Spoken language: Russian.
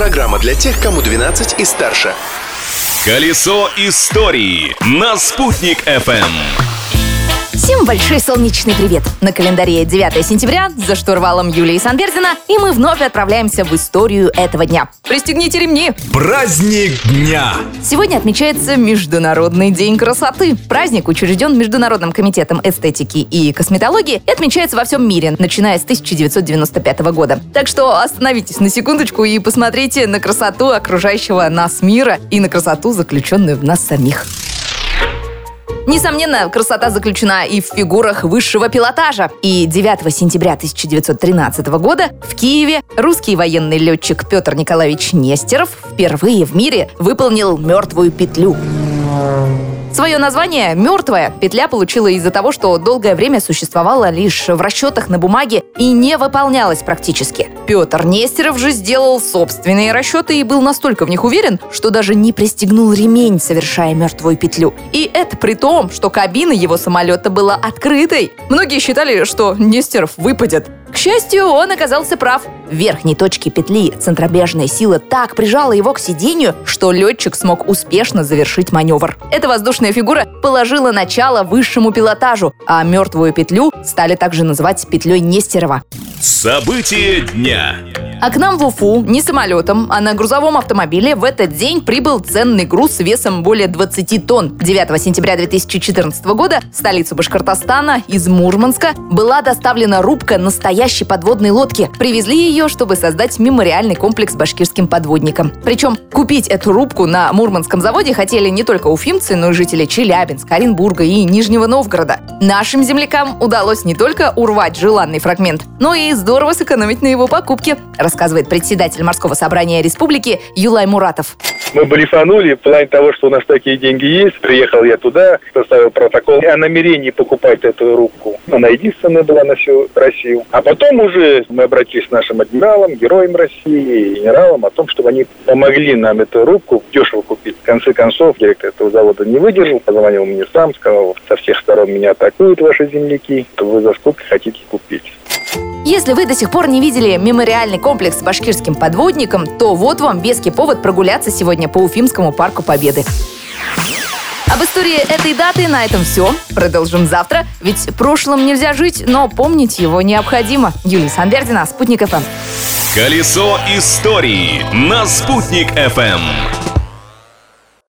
Программа для тех, кому 12 и старше. Колесо истории на «Спутник FM. Всем большой солнечный привет! На календаре 9 сентября, за штурвалом Юлии Санбердина, и мы вновь отправляемся в историю этого дня. Пристегните ремни! Праздник дня! Сегодня отмечается Международный день красоты. Праздник учрежден Международным комитетом эстетики и косметологии и отмечается во всем мире, начиная с 1995 года. Так что остановитесь на секундочку и посмотрите на красоту окружающего нас мира и на красоту, заключенную в нас самих. Несомненно, красота заключена и в фигурах высшего пилотажа. И 9 сентября 1913 года в Киеве русский военный летчик Петр Николаевич Нестеров впервые в мире выполнил мертвую петлю. Свое название «Мертвая» петля получила из-за того, что долгое время существовала лишь в расчетах на бумаге и не выполнялась практически. Петр Нестеров же сделал собственные расчеты и был настолько в них уверен, что даже не пристегнул ремень, совершая мертвую петлю. И это при том, что кабина его самолета была открытой. Многие считали, что Нестеров выпадет. К счастью, он оказался прав. В верхней точке петли центробежная сила так прижала его к сиденью, что летчик смог успешно завершить маневр. Эта воздушная фигура положила начало высшему пилотажу, а мертвую петлю стали также называть петлей Нестерова. События дня. А к нам в Уфу не самолетом, а на грузовом автомобиле в этот день прибыл ценный груз весом более 20 тонн. 9 сентября 2014 года в столицу Башкортостана из Мурманска была доставлена рубка настоящей подводной лодки. Привезли ее, чтобы создать мемориальный комплекс башкирским подводникам. Причем купить эту рубку на Мурманском заводе хотели не только уфимцы, но и жители Челябинска, Оренбурга и Нижнего Новгорода. Нашим землякам удалось не только урвать желанный фрагмент, но и здорово сэкономить на его покупке, рассказывает председатель морского собрания республики Юлай Муратов. Мы блефанули в плане того, что у нас такие деньги есть. Приехал я туда, составил протокол о намерении покупать эту рубку. Она единственная была на всю Россию. А потом уже мы обратились к нашим адмиралам, героям России, генералам о том, чтобы они помогли нам эту рубку дешево купить. В конце концов, директор этого завода не выдержал, позвонил мне сам, сказал, со всех сторон меня атакуют ваши земляки, вы за сколько хотите купить. Если вы до сих пор не видели мемориальный комплекс с башкирским подводником, то вот вам веский повод прогуляться сегодня по Уфимскому парку Победы. Об истории этой даты на этом все. Продолжим завтра, ведь прошлым нельзя жить, но помнить его необходимо. Юлия Санбердина, Спутник ФМ. Колесо истории на «Спутник FM.